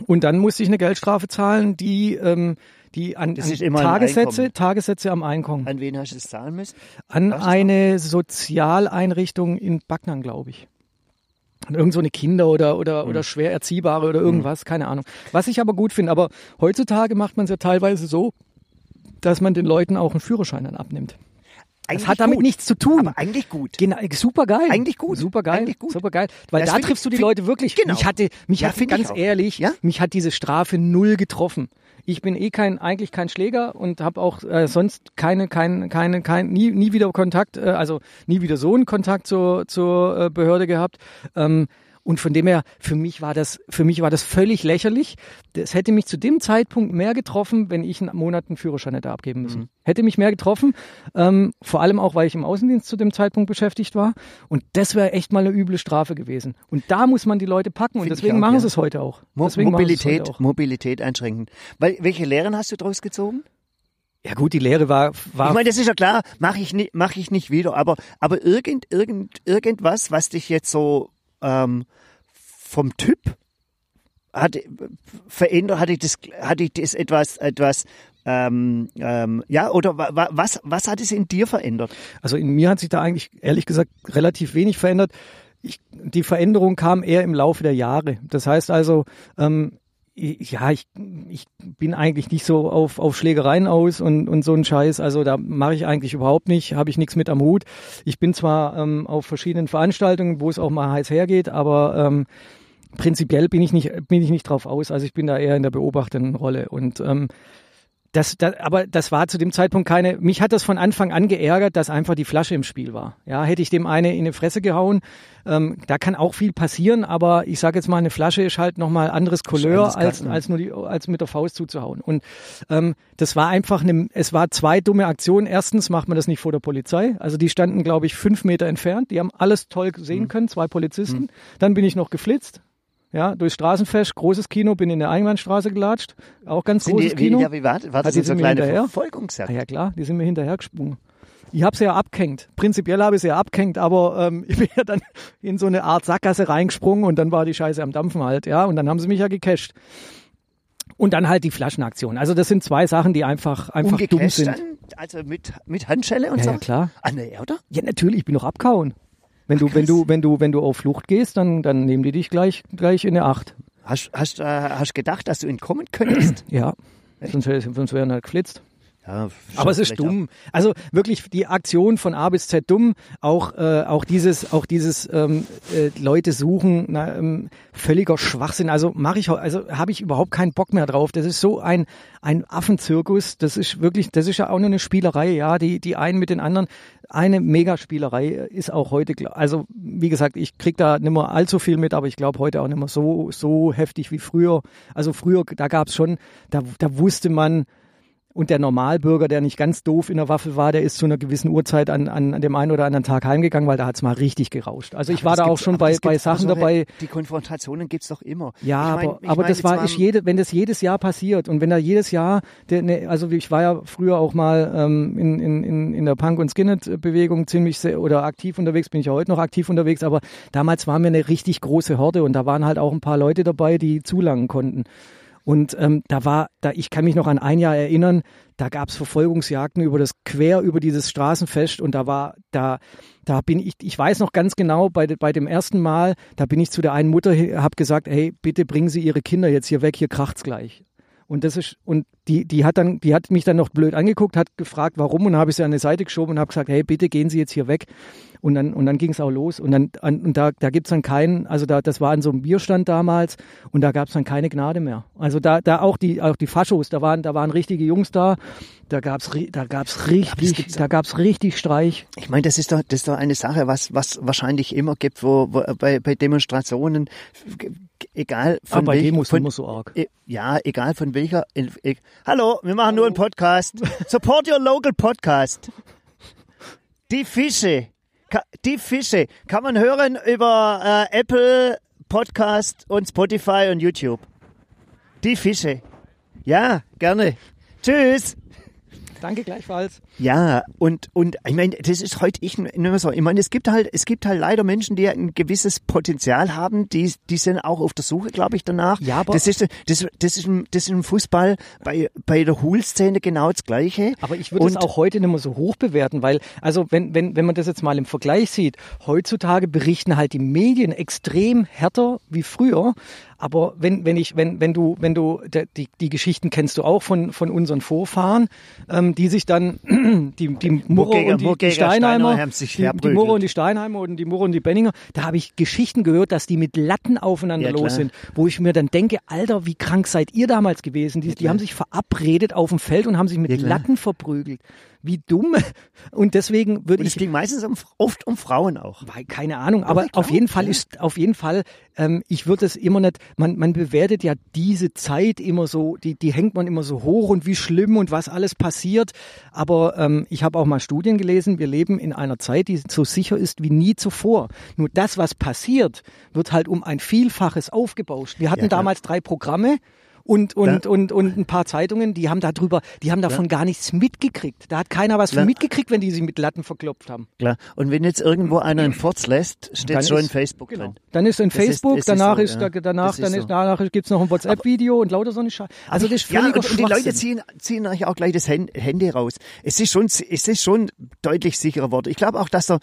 und dann musste ich eine Geldstrafe zahlen, die, ähm, die an, Das an Tagessätze. Tagessätze am Einkommen. An wen hast du es zahlen müssen? An eine Sozialeinrichtung in Backnang, glaube ich. An irgend so eine Kinder oder, oder, Hm. oder schwer Erziehbare oder irgendwas, keine Ahnung. Was ich aber gut finde, aber heutzutage macht man es ja teilweise so, dass man den Leuten auch einen Führerschein dann abnimmt. Das Eigentlich hat damit gut. nichts zu tun. Aber eigentlich gut. Genau, super geil. Eigentlich gut. Super geil. Eigentlich gut. Super geil. Weil Das da triffst ich- du die Leute wirklich. Genau. Mich hatte, mich Ja, hat ich ganz ehrlich, Ja? mich hat diese Strafe null getroffen. Ich bin eh kein, eigentlich kein Schläger und habe auch äh, sonst keine, kein, keine, kein, nie, nie wieder Kontakt, äh, also nie wieder so einen Kontakt zur, zur äh, Behörde gehabt. Ähm, und von dem her, für mich war das, für mich war das völlig lächerlich. Das hätte mich zu dem Zeitpunkt mehr getroffen, wenn ich einen Monat einen Führerschein hätte abgeben müssen. Mhm. Hätte mich mehr getroffen, ähm, vor allem auch, weil ich im Außendienst zu dem Zeitpunkt beschäftigt war. Und das wäre echt mal eine üble Strafe gewesen. Und da muss man die Leute packen und Find deswegen auch, machen ja. sie es heute auch. Mo Mobilität, heute auch. Mobilität einschränken. Weil, welche Lehren hast du daraus gezogen? Ja gut, die Lehre war, war Ich meine, das ist ja klar, mache ich, nicht, mach ich nicht wieder, aber, aber irgend, irgend, irgendwas, was dich jetzt so ähm, vom Typ hat, verändert, hatte ich das, hatte ich das etwas, etwas, ähm, ähm, ja, oder wa, wa, was, was hat es in dir verändert? Also in mir hat sich da eigentlich ehrlich gesagt relativ wenig verändert. Ich, die Veränderung kam eher im Laufe der Jahre. Das heißt also, ähm, ja, ich, ich bin eigentlich nicht so auf, auf Schlägereien aus und, und so ein Scheiß. Also da mache ich eigentlich überhaupt nicht, habe ich nichts mit am Hut. Ich bin zwar ähm, auf verschiedenen Veranstaltungen, wo es auch mal heiß hergeht, aber ähm, prinzipiell bin ich nicht bin ich nicht drauf aus. Also ich bin da eher in der beobachtenden Rolle und ähm, das, das, aber das war zu dem Zeitpunkt keine. Mich hat das von Anfang an geärgert, dass einfach die Flasche im Spiel war. Ja, hätte ich dem eine in die Fresse gehauen, ähm, da kann auch viel passieren. Aber ich sage jetzt mal, eine Flasche ist halt noch mal anderes Couleur als als nur die als mit der Faust zuzuhauen. Und ähm, das war einfach eine. Es war zwei dumme Aktionen. Erstens macht man das nicht vor der Polizei. Also die standen, glaube ich, fünf Meter entfernt. Die haben alles toll sehen mhm. können, zwei Polizisten. Mhm. Dann bin ich noch geflitzt ja, durch Straßenfest, großes Kino, bin in der Einbahnstraße gelatscht, auch ganz sind großes die, Kino. Ja, wie war, war das die so eine kleine Verfolgungsjagd? Ah, ja klar, die sind mir hinterher gesprungen. Ich habe sie ja abgehängt. Prinzipiell habe ich sie ja abgehängt, aber ähm, ich bin ja dann in so eine Art Sackgasse reingesprungen und dann war die Scheiße am Dampfen halt, ja, und dann haben sie mich ja gecasht. Und dann halt die Flaschenaktion. Also das sind zwei Sachen, die einfach einfach dumm sind. Dann? Also mit mit Handschelle und ja, so. Ja klar. Ah, ne, oder? Ja natürlich, ich bin noch abgehauen. Wenn du, Ach, wenn du, wenn du, wenn du auf Flucht gehst, dann, dann nehmen die dich gleich, gleich in eine Acht. Hast, hast, äh, hast gedacht, dass du entkommen könntest? ja, sonst, sonst wären halt geflitzt. Ja, aber es ist dumm. Auch. Also wirklich die Aktion von A bis Z dumm. Auch äh, auch dieses auch dieses ähm, äh, Leute suchen na, ähm, völliger Schwachsinn. Also mache ich also habe ich überhaupt keinen Bock mehr drauf. Das ist so ein ein Affenzirkus. Das ist wirklich das ist ja auch nur eine Spielerei. Ja, die die einen mit den anderen eine Megaspielerei ist auch heute, also wie gesagt, ich krieg da nicht mehr allzu viel mit, aber ich glaube heute auch nicht mehr so, so heftig wie früher. Also früher, da gab's schon, da, da wusste man, und der Normalbürger, der nicht ganz doof in der Waffel war, der ist zu einer gewissen Uhrzeit an, an, an dem einen oder anderen Tag heimgegangen, weil da hat's mal richtig gerauscht. Also ich aber war da auch schon bei, bei Sachen also dabei. Die Konfrontationen gibt's doch immer. Ja, ich mein, aber, aber mein, das war, ich jede, wenn das jedes Jahr passiert und wenn da jedes Jahr, der, ne, also ich war ja früher auch mal ähm, in, in, in, in der Punk- und Skinhead-Bewegung ziemlich sehr, oder aktiv unterwegs, bin ich ja heute noch aktiv unterwegs, aber damals waren wir eine richtig große Horde und da waren halt auch ein paar Leute dabei, die zulangen konnten. Und ähm, da war, da ich kann mich noch an ein Jahr erinnern, da gab es Verfolgungsjagden über das quer über dieses Straßenfest und da war, da, da bin ich, ich weiß noch ganz genau, bei, bei dem ersten Mal, da bin ich zu der einen Mutter, hab gesagt, hey, bitte bringen Sie Ihre Kinder jetzt hier weg, hier kracht's gleich. Und das ist, und die, die hat dann, die hat mich dann noch blöd angeguckt, hat gefragt, warum, und habe ich sie an die Seite geschoben und habe gesagt, hey, bitte gehen Sie jetzt hier weg. Und dann, und dann ging es auch los. Und dann, an, und da, da gibt's dann keinen, also da, das war an so einem Bierstand damals und da gab's dann keine Gnade mehr. Also da, da auch die, auch die Faschos, da waren, da waren richtige Jungs da. Da gab's, da gab's richtig, da gab's richtig Streich. Ich meine, das ist doch, das ist doch eine Sache, was, was wahrscheinlich immer gibt, wo, wo bei, bei Demonstrationen egal von Aber welch, Demos von, immer so arg. E, ja, egal von welcher. E, e, hallo, wir machen nur einen Podcast. Support your local podcast. Die Fische. Die Fische kann man hören über äh, Apple Podcast und Spotify und YouTube. Die Fische. Ja, gerne. Tschüss. Danke gleichfalls. Ja, und, und ich meine, das ist heute ich mehr so. Ich meine, es gibt halt, es gibt halt leider Menschen, die ein gewisses Potenzial haben, die, die sind auch auf der Suche, glaube ich, danach. Ja, aber das ist, das, das ist, im, das ist im Fußball bei, bei der Hool-Szene genau das Gleiche. Aber ich würde es auch heute nicht mehr so hoch bewerten, weil, also wenn, wenn, wenn man das jetzt mal im Vergleich sieht, heutzutage berichten halt die Medien extrem härter wie früher. Aber wenn, wenn ich, wenn, wenn du, wenn du, die, die Geschichten kennst du auch von, von unseren Vorfahren, ähm, die sich dann, die, die Murro und die, die Steinheimer, die, die Murro und die Steinheimer und die Murro und die Benninger, da habe ich Geschichten gehört, dass die mit Latten aufeinander ja, los sind, wo ich mir dann denke, Alter, wie krank seid ihr damals gewesen? Die, ja, die haben sich verabredet auf dem Feld und haben sich mit ja, Latten verprügelt wie dumm. Und deswegen würde ich. Es ging meistens um, oft um Frauen auch. Keine Ahnung, aber auf jeden Fall ist, auf jeden Fall, ähm, ich würde es immer nicht, man, man bewertet ja diese Zeit immer so, die, die hängt man immer so hoch und wie schlimm und was alles passiert. Aber ähm, ich habe auch mal Studien gelesen, wir leben in einer Zeit, die so sicher ist wie nie zuvor. Nur das, was passiert, wird halt um ein Vielfaches aufgebauscht. Wir hatten ja, damals drei Programme Und, und, ja. und, und ein paar Zeitungen, die haben darüber, die haben davon ja. gar nichts mitgekriegt. Da hat keiner was von mitgekriegt, wenn die sich mit Latten verklopft haben. Klar. Und wenn jetzt irgendwo einer einen Furz lässt, steht schon in Facebook genau. drin. Dann ist in Facebook, ist, danach ist, so, ist ja. danach, dann ist, so. danach gibt's noch ein WhatsApp-Video und lauter so eine Scheiße. Also das ist ja, und, und die Leute ziehen, ziehen euch auch gleich das Handy raus. Es ist schon, es ist schon deutlich sicherer worden. Ich glaube auch, dass da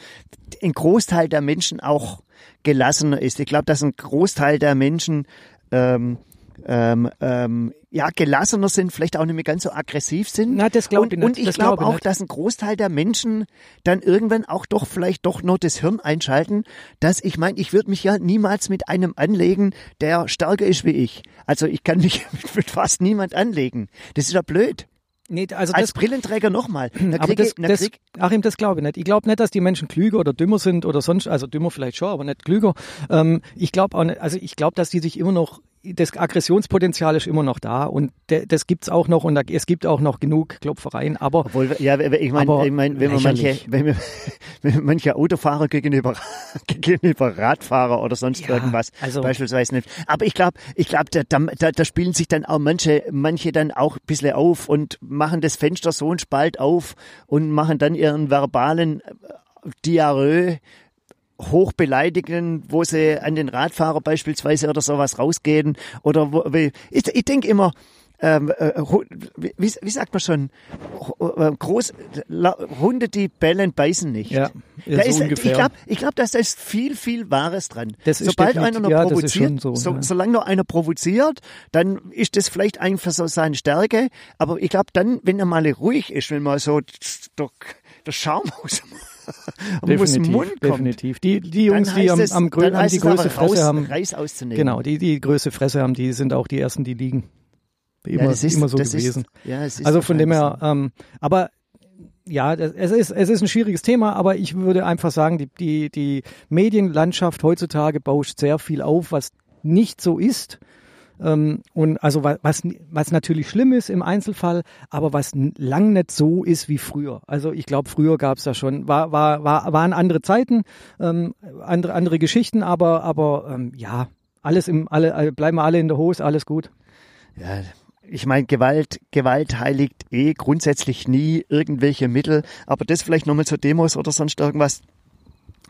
ein Großteil der Menschen auch gelassener ist. Ich glaube, dass ein Großteil der Menschen ähm, ähm, ähm, ja, gelassener sind, vielleicht auch nicht mehr ganz so aggressiv sind. Na, das glaube ich nicht. Und ich glaube auch, nicht. dass ein Großteil der Menschen dann irgendwann auch doch vielleicht doch nur das Hirn einschalten, dass ich meine, ich würde mich ja niemals mit einem anlegen, der stärker ist wie ich. Also ich kann mich mit fast niemand anlegen. Das ist ja blöd. Nee, also Als das, Brillenträger nochmal. Aber das, das, Achim, das glaube ich nicht. Ich glaube nicht, dass die Menschen klüger oder dümmer sind oder sonst, also dümmer vielleicht schon, aber nicht klüger. Ähm, ich glaube auch nicht, also ich glaube, dass die sich immer noch das Aggressionspotenzial ist immer noch da und de, das gibt's auch noch und da, es gibt auch noch genug Klopfereien, aber Obwohl, ja, ich meine, ich mein, wenn man manche, wenn wir, wenn manche Autofahrer gegenüber, gegenüber Radfahrer oder sonst ja, irgendwas also, beispielsweise nicht. Aber ich glaube, ich glaube, da, da, da spielen sich dann auch manche, manche dann auch ein bisschen auf und machen das Fenster so ein Spalt auf und machen dann ihren verbalen äh, Diarrhoe hoch beleidigen, wo sie an den Radfahrer beispielsweise oder sowas rausgehen oder wo, ich, ich denke immer, ähm, äh, wie, wie sagt man schon, äh, groß, Hunde, die bellen, beißen nicht. Ja, da so ist, ungefähr. Ich glaube, ich glaub, da ist viel, viel Wahres dran. Das Sobald einer noch ja, provoziert, so, so, ja. solange noch einer provoziert, dann ist das vielleicht einfach so seine Stärke. Aber ich glaube dann, wenn er mal ruhig ist, wenn man so der, der Schaum aus definitiv, Mund kommt, definitiv. Die, die Jungs, die am, am, grö am die größte Fresse raus, haben, Reis auszunehmen. genau, die die größte Fresse haben, die sind auch die ersten, die liegen. Immer, ja, ist, immer so gewesen. Ist, ja, es ist also von dem her, ähm, aber ja, es ist, es ist ein schwieriges Thema, aber ich würde einfach sagen, die, die, die Medienlandschaft heutzutage bauscht sehr viel auf, was nicht so ist. Ähm, und also was, was natürlich schlimm ist im Einzelfall, aber was lang nicht so ist wie früher. Also ich glaube, früher gab es da schon, war, war, war, waren andere Zeiten, ähm, andere, andere Geschichten, aber, aber ähm, ja, alles im, alle, bleiben wir alle in der Hose, alles gut. Ja, ich meine, Gewalt, Gewalt heiligt eh grundsätzlich nie irgendwelche Mittel, aber das vielleicht nochmal zur Demos oder sonst irgendwas.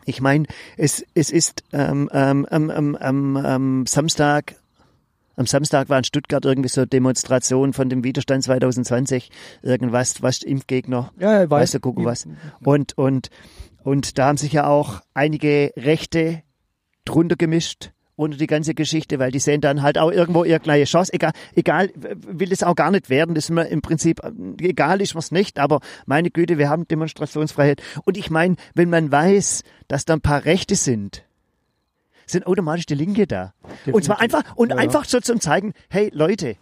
Ich meine, es, es ist ähm, ähm, ähm, ähm, ähm, Samstag am Samstag war in Stuttgart irgendwie so Demonstration von dem Widerstand 2020, irgendwas, was Impfgegner, ja, ich weiß, weißt du, gucken was. Und, und, und da haben sich ja auch einige Rechte drunter gemischt unter die ganze Geschichte, weil die sehen dann halt auch irgendwo ihre gleiche Chance. Egal, egal, will es auch gar nicht werden. Das ist mir im Prinzip egal, ist mir's nicht. Aber meine Güte, wir haben Demonstrationsfreiheit. Und ich meine, wenn man weiß, dass da ein paar Rechte sind, sind automatisch die Linke da. Definitiv. Und zwar einfach und ja. einfach so zum zeigen, hey Leute,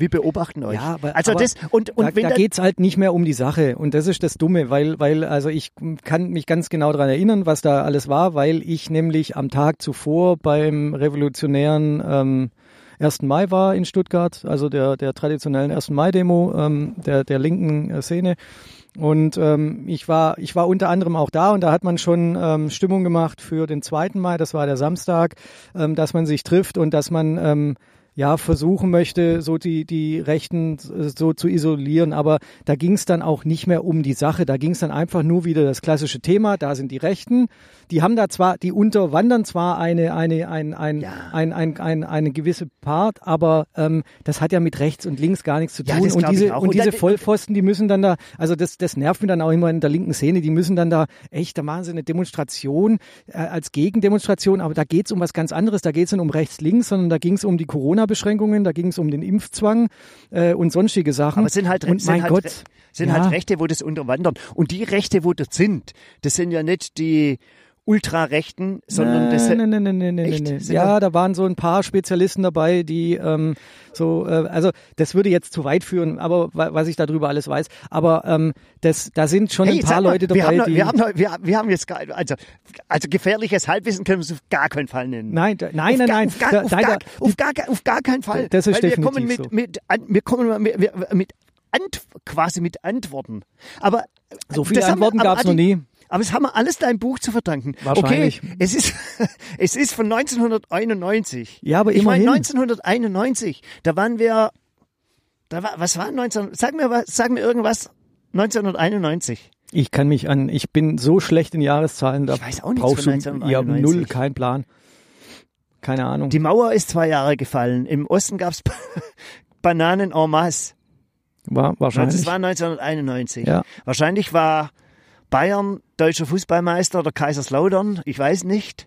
wir beobachten euch. Ja, aber, also aber das und und da, wenn da geht's halt nicht mehr um die Sache und das ist das Dumme, weil weil also ich kann mich ganz genau daran erinnern, was da alles war, weil ich nämlich am Tag zuvor beim revolutionären ähm, 1. Mai war in Stuttgart, also der der traditionellen 1. Mai Demo ähm, der der linken äh, Szene und ähm, ich war, ich war unter anderem auch da und da hat man schon ähm, Stimmung gemacht für den 2. Mai, das war der Samstag, ähm, dass man sich trifft und dass man ähm, ja versuchen möchte, so die, die Rechten so zu isolieren. Aber da ging es dann auch nicht mehr um die Sache. Da ging es dann einfach nur wieder das klassische Thema. Da sind die Rechten. Die haben da zwar, die unterwandern zwar eine, eine, ein, ein, ja. ein, ein, ein, eine gewisse Part, aber ähm, das hat ja mit rechts und links gar nichts zu tun. Ja, und diese, und, und diese Vollpfosten, die müssen dann da, also das, das nervt mich dann auch immer in der linken Szene, die müssen dann da, echt, da machen sie eine Demonstration äh, als Gegendemonstration, aber da geht es um was ganz anderes. Da geht es nicht um rechts, links, sondern da ging es um die Corona- Corona-Beschränkungen, da ging es um den Impfzwang äh, und sonstige Sachen. Aber es sind halt, und sind mein halt, Gott, sind ja. halt Rechte, wo das unterwandern. Und die Rechte, wo das sind, das sind ja nicht die Ultrarechten, sondern nee, das nee, nee, nee, nee, nee. Ja, da waren so ein paar Spezialisten dabei, die ähm, so, äh, also das würde jetzt zu weit führen, aber was ich darüber alles weiß. Aber ähm, das, da sind schon hey, ein paar mal, Leute dabei, wir haben noch, die. Wir haben, noch, wir, wir haben jetzt gar, also, also gefährliches Halbwissen können wir auf gar keinen Fall nennen. Nein, da, nein, nein, nein. Auf gar, da, auf, gar, auf, gar, auf gar keinen Fall. Das ist Weil definitiv wir kommen mit, so. mit, wir kommen mit, mit, mit Ant, quasi mit Antworten. Aber so viele Antworten gab es noch nie. Aber es haben wir alles deinem Buch zu verdanken. Wahrscheinlich. Okay, es ist, es ist von 1991. Ja, aber ich meine immerhin. 1991, da waren wir, da war, was war 19, sag mir was, sag mir irgendwas, 1991. Ich kann mich an, ich bin so schlecht in Jahreszahlen, da Ich weiß auch nichts brauchst von du ja 1991. null, kein Plan. Keine Ahnung. Die Mauer ist zwei Jahre gefallen. Im Osten gab's Bananen en masse. war wahrscheinlich. Das war 1991. Ja. Wahrscheinlich war Bayern deutscher Fußballmeister oder Kaiserslautern, ich weiß nicht.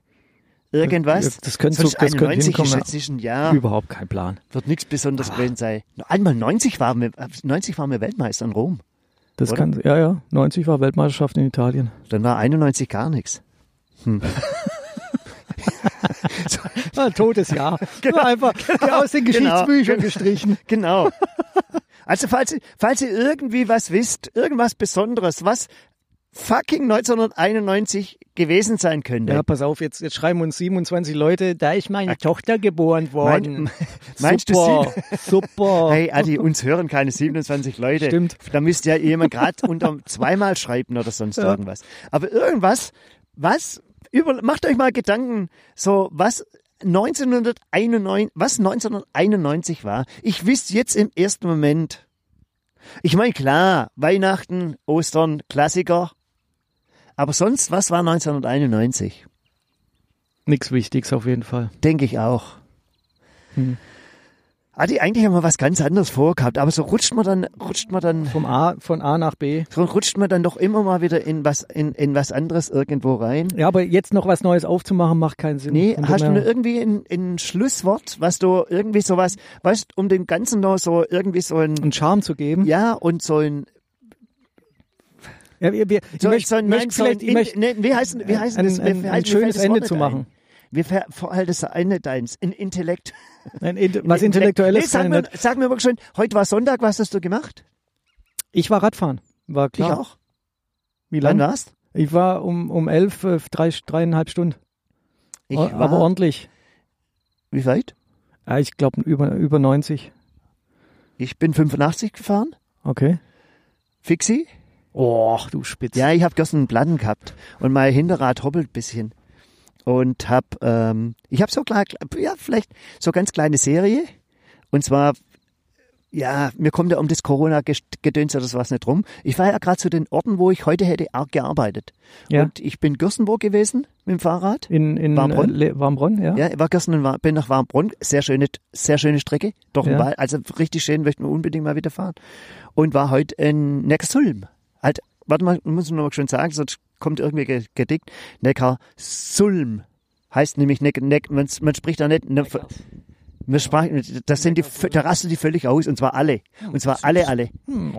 Irgendwas. Das könnte so- das könnte 91 hinkommen, ein Jahr, Überhaupt kein Plan. wird nichts Besonderes gewesen sein. Einmal 90 waren wir, 90 waren wir Weltmeister in Rom. Das Oder? kann, ja, ja. 90 war Weltmeisterschaft in Italien. Dann war 91 gar nichts. Ah, totes Jahr. Einfach aus den Genau. Geschichtsbüchern gestrichen. Genau. Also falls, falls ihr irgendwie was wisst, irgendwas Besonderes, was fucking 1991 gewesen sein könnte. Ja, pass auf, jetzt, jetzt schreiben uns 27 Leute, da ist meine Tochter geboren worden. meinst du super, super. Hey Adi, uns hören keine 27 Leute. Stimmt. Da müsste ja jemand gerade unter zweimal schreiben oder sonst Ja. irgendwas. Aber irgendwas, was, über, macht euch mal Gedanken, so was 1991, was 1991 war. Ich wüsste jetzt im ersten Moment. Ich meine, klar, Weihnachten, Ostern, Klassiker. Aber sonst, was war 1991? Nix Wichtiges auf jeden Fall. Denke ich auch. Hm. Adi, eigentlich haben wir was ganz anderes vorgehabt, aber so rutscht man dann, rutscht man dann Vom A, von A nach B. So rutscht man dann doch immer mal wieder in was, in, in was anderes irgendwo rein. Ja, aber jetzt noch was Neues aufzumachen, macht keinen Sinn. Nee, Von hast du nur irgendwie ein, ein Schlusswort, was du irgendwie sowas, weißt, um dem Ganzen noch so irgendwie so ein, einen Charme zu geben? ja, und so ein, Ja, wir, wir, ich möchte, so ein, nein, möchte so ein, vielleicht, ich möchte nee, wie heißt, wie heißt ein, das? Ein, ein mir schönes Ende zu machen. Ein. Vor allem das eine deins, ein Intellekt. Ein, Int- was ein Intellektuelles Nee, sag, mir, sag mir mal schön, heute war Sonntag, was hast du gemacht? Ich war Radfahren. War klar. Ich auch. Wie Wann lange? warst? Ich war um, um elf, äh, drei, dreieinhalb Stunden. Ich aber war, ordentlich. wie weit? Ja, ich glaube über, über 90. Ich bin 85 gefahren. Okay. Fixi. Oh, du Spitz. Ja, ich habe gestern einen Platten gehabt und mein Hinterrad hoppelt ein bisschen. Und hab, ähm, ich habe so klar, ja, vielleicht so ganz kleine Serie. Und zwar, ja, mir kommt ja um das Corona-Gedöns oder sowas nicht rum. Ich war ja gerade zu den Orten, wo ich heute hätte auch gearbeitet. Ja. Und ich bin Gürstenburg gewesen mit dem Fahrrad. In, in Warmbronn? Äh, Warmbronn, ja. Ja, ich war gestern in War- bin nach Warmbronn. Sehr schöne, sehr schöne Strecke. Doch Ja. also richtig schön, möchten wir unbedingt mal wieder fahren. Und war heute in Neckarsulm. Halt, warte mal, muss ich noch mal schön sagen, sonst kommt irgendwie ge- gedickt. Neckarsulm. Heißt nämlich, Neck, Neck, man, man spricht da nicht, ne, man sprach, das sind die, da rasten die völlig aus, und zwar alle. Und zwar alle, alle.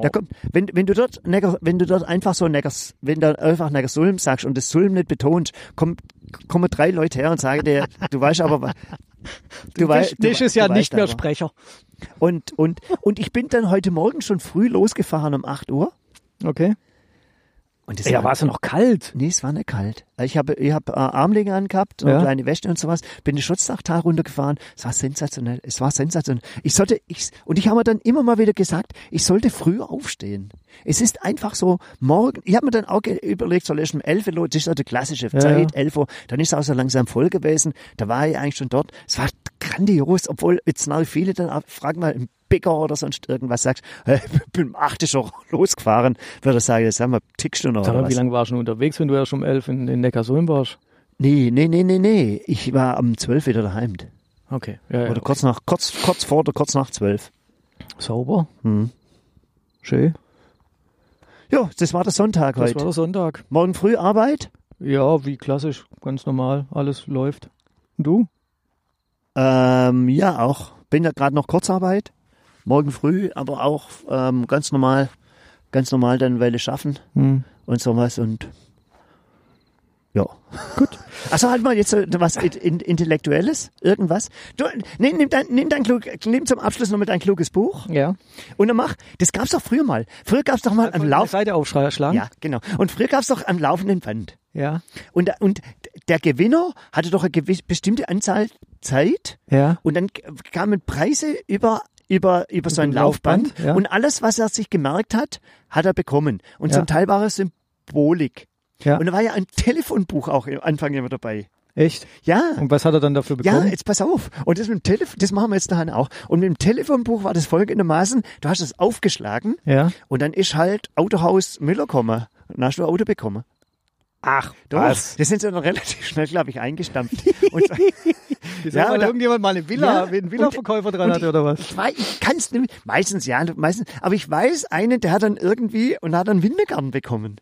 Da kommt, wenn, wenn du dort, Neckar, wenn du dort einfach so Neckars, wenn du einfach Neckarsulm sagst und das Sulm nicht betonst, kommt, kommen drei Leute her und sagen dir, du weißt aber, du weißt, Dich du, ist ja nicht mehr. Sprecher. Und, und, und ich bin dann heute Morgen schon früh losgefahren um 8 Uhr. Okay. Und es Ja, war es ja noch kalt. Nee, es war nicht kalt. Ich habe ich hab, äh, Armlinge angehabt, und Ja. kleine Wäsche und sowas. Bin den Schutzdachtal runtergefahren. Es war sensationell. Es war sensationell. Ich sollte, ich, und ich habe mir dann immer mal wieder gesagt, ich sollte früher aufstehen. Es ist einfach so, morgen, ich habe mir dann auch überlegt, soll ich um 11 Uhr los, das ist ja die klassische Ja, Zeit, ja. 11 Uhr. Dann ist es auch so langsam voll gewesen. Da war ich eigentlich schon dort. Es war grandios, obwohl jetzt nach viele dann auch, frag mal Bäcker oder sonst irgendwas sagst, ich bin um 8 Uhr schon losgefahren, würde ich sagen, sag mal, tickst du noch Sag oder mal, wie lange warst du unterwegs, wenn du ja schon um elf in, in Neckarsulm warst? Nee, nee, nee, nee, nee. Ich war um 12 wieder daheim. Okay. Ja, ja. Oder kurz nach, kurz, kurz vor oder kurz nach 12. Sauber. Hm. Schön. Ja, das war der Sonntag Das war heute. der Sonntag. Morgen früh Arbeit? Ja, wie klassisch. Ganz normal. Alles läuft. Und du? Ähm, ja, auch. Bin ja gerade noch Kurzarbeit. Morgen früh, aber auch ähm, ganz normal, ganz normal dann Weile schaffen Hm. und sowas und ja. Gut. Also halt mal jetzt so was in, in, Intellektuelles, irgendwas. Du, nimm, nimm, dein, nimm, dein klug, nimm zum Abschluss noch mal dein kluges Buch Ja. und dann mach, das gab's doch früher mal. Früher gab's doch mal am Lauf, Seite aufschlagen? Ja, genau. Und früher gab's doch am laufenden Band. Ja. Und, und der Gewinner hatte doch eine gewiss, bestimmte Anzahl Zeit Ja. und dann kamen Preise über über über so ein Laufband, Laufband, ja. und alles was er sich gemerkt hat, hat er bekommen und Ja. zum Teil war es Symbolik. Ja. Und da war ja ein Telefonbuch auch am Anfang immer dabei. Echt? Ja. Und was hat er dann dafür Ja, bekommen? jetzt pass auf. Und das mit dem Telefon, das machen wir jetzt daheim auch. Und mit dem Telefonbuch war das folgendermaßen, du hast es aufgeschlagen Ja. und dann ist halt Autohaus Müller gekommen. Dann hast du ein Auto bekommen. Ach, Doch, was? das sind sie dann relativ schnell, glaube ich, eingestampft. Und Ja, weil da- irgendjemand mal eine Villa, Ja, einen Villa-Verkäufer dran hatte oder was? ich weiß, ich kann es nicht, meistens ja, meistens, aber ich weiß einen, der hat dann irgendwie und hat dann Wintergarten bekommen.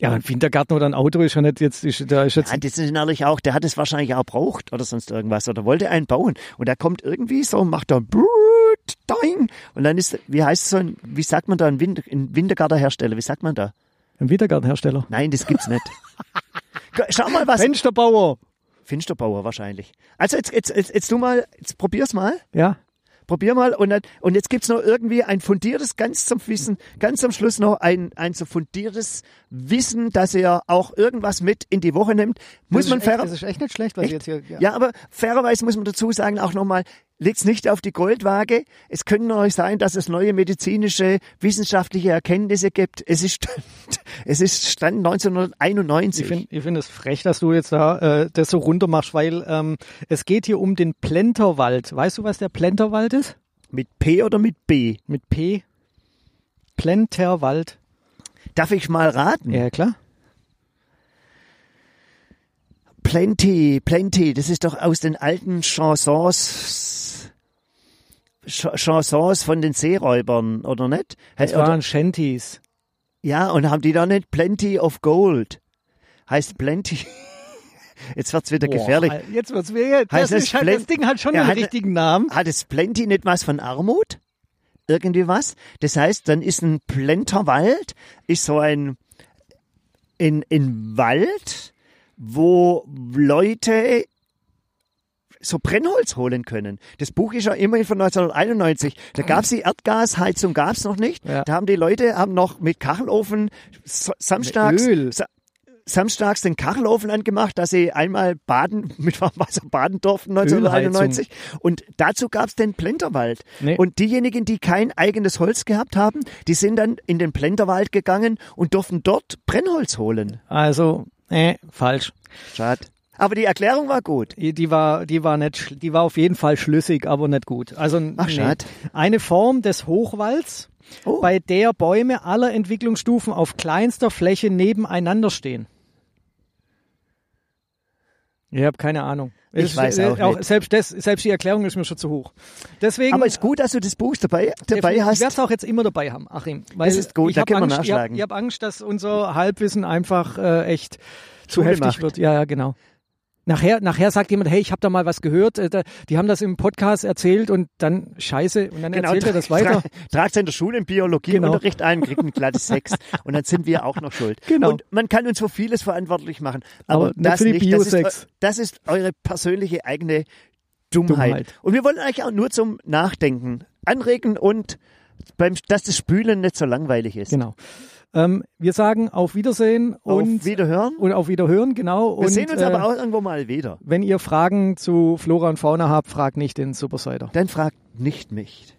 Ja, ein Wintergarten oder ein Auto ist ja nicht jetzt, ist, da ist jetzt, Ja, das ist natürlich auch, der hat es wahrscheinlich auch braucht oder sonst irgendwas oder wollte einen bauen und der kommt irgendwie so und macht da doing und dann ist, wie heißt es so, ein, wie sagt man da, ein, Wind, ein Wintergartenhersteller, wie sagt man da? Ein Wintergartenhersteller. Nein, das gibt's nicht. Schau mal was. Fensterbauer. Finsterbauer wahrscheinlich. Also jetzt, jetzt, jetzt, jetzt du mal, jetzt probier's mal. Ja. Probier mal und, dann, und jetzt gibt's noch irgendwie ein fundiertes, ganz zum Wissen, ganz am Schluss noch ein, ein so fundiertes Wissen, dass er auch irgendwas mit in die Woche nimmt. Muss das man ist echt, fairer, Das ist echt nicht schlecht, was ich jetzt hier, ja. aber fairerweise muss man dazu sagen, auch nochmal, legt's nicht auf die Goldwaage. Es können noch sein, dass es neue medizinische, wissenschaftliche Erkenntnisse gibt. Es ist, Stand, es ist Stand 1991. Ich finde find es frech, dass du jetzt da äh, das so runter machst, weil ähm, es geht hier um den Plenterwald. Weißt du, was der Plenterwald ist? mit P oder mit B? Mit P. Plenterwald. Darf ich mal raten? Ja, klar. Plenty, Plenty, das ist doch aus den alten Chansons, Ch- Chansons von den Seeräubern, oder nicht? Das Oder- waren Shanties. ja, und haben die da nicht Plenty of Gold? Heißt Plenty. Jetzt wird's wieder gefährlich. Boah, jetzt wird's mir, das, Heißt halt, das Ding hat schon Ja, einen hat- richtigen Namen. Hat es Plenty nicht was von Armut? Irgendwie was? Das heißt, dann ist ein Plenterwald, ist so ein, in, in Wald, wo Leute so Brennholz holen können. Das Buch ist ja immerhin von 1991. Da gab's die Erdgasheizung, gab's noch nicht. Ja. Da haben die Leute haben noch mit Kachelofen samstags, Öl. sa samstags den Kachelofen angemacht, dass sie einmal baden, mit warmem Wasser baden durften 1991. Und dazu gab's den Plenterwald. Nee. Und diejenigen, die kein eigenes Holz gehabt haben, die sind dann in den Plenterwald gegangen und durften dort Brennholz holen. Also, äh, falsch. Schade. Aber die Erklärung war gut. Die war, die war nicht, die war auf jeden Fall schlüssig, aber nicht gut. Also Ach, schade. eine Form des Hochwalds, Oh. bei der Bäume aller Entwicklungsstufen auf kleinster Fläche nebeneinander stehen. Ich habe keine Ahnung. Ich Es- weiß äh, auch nicht. Selbst, das, selbst die Erklärung ist mir schon zu hoch. Deswegen. Aber es ist gut, dass du das Buch dabei, dabei ich hast. werde es auch jetzt immer dabei haben, Achim. Weil Das ist gut, ich da können wir Angst, nachschlagen. Ich habe hab Angst, dass unser Halbwissen einfach äh, echt zu Schule heftig macht. wird. Ja, ja, genau. Nachher, nachher sagt jemand, hey, ich habe da mal was gehört, äh, da, die haben das im Podcast erzählt und dann scheiße und dann erzählt er das weiter. Tragt in der Schule im Biologieunterricht ein, kriegt ein glattes Sechs und dann sind wir auch noch schuld. Genau. Und man kann uns für vieles verantwortlich machen, aber, Aber das nicht. Das ist, das ist eure persönliche eigene Dummheit. Dummheit. Und wir wollen eigentlich auch nur zum Nachdenken anregen und beim, dass das Spülen nicht so langweilig ist. Genau. Ähm, wir sagen auf Wiedersehen und Auf Wiederhören. und auf Wiederhören, genau. Wir und, sehen uns äh, aber auch irgendwo mal wieder. Wenn ihr Fragen zu Flora und Fauna habt, fragt nicht den Supersider. Dann fragt nicht mich.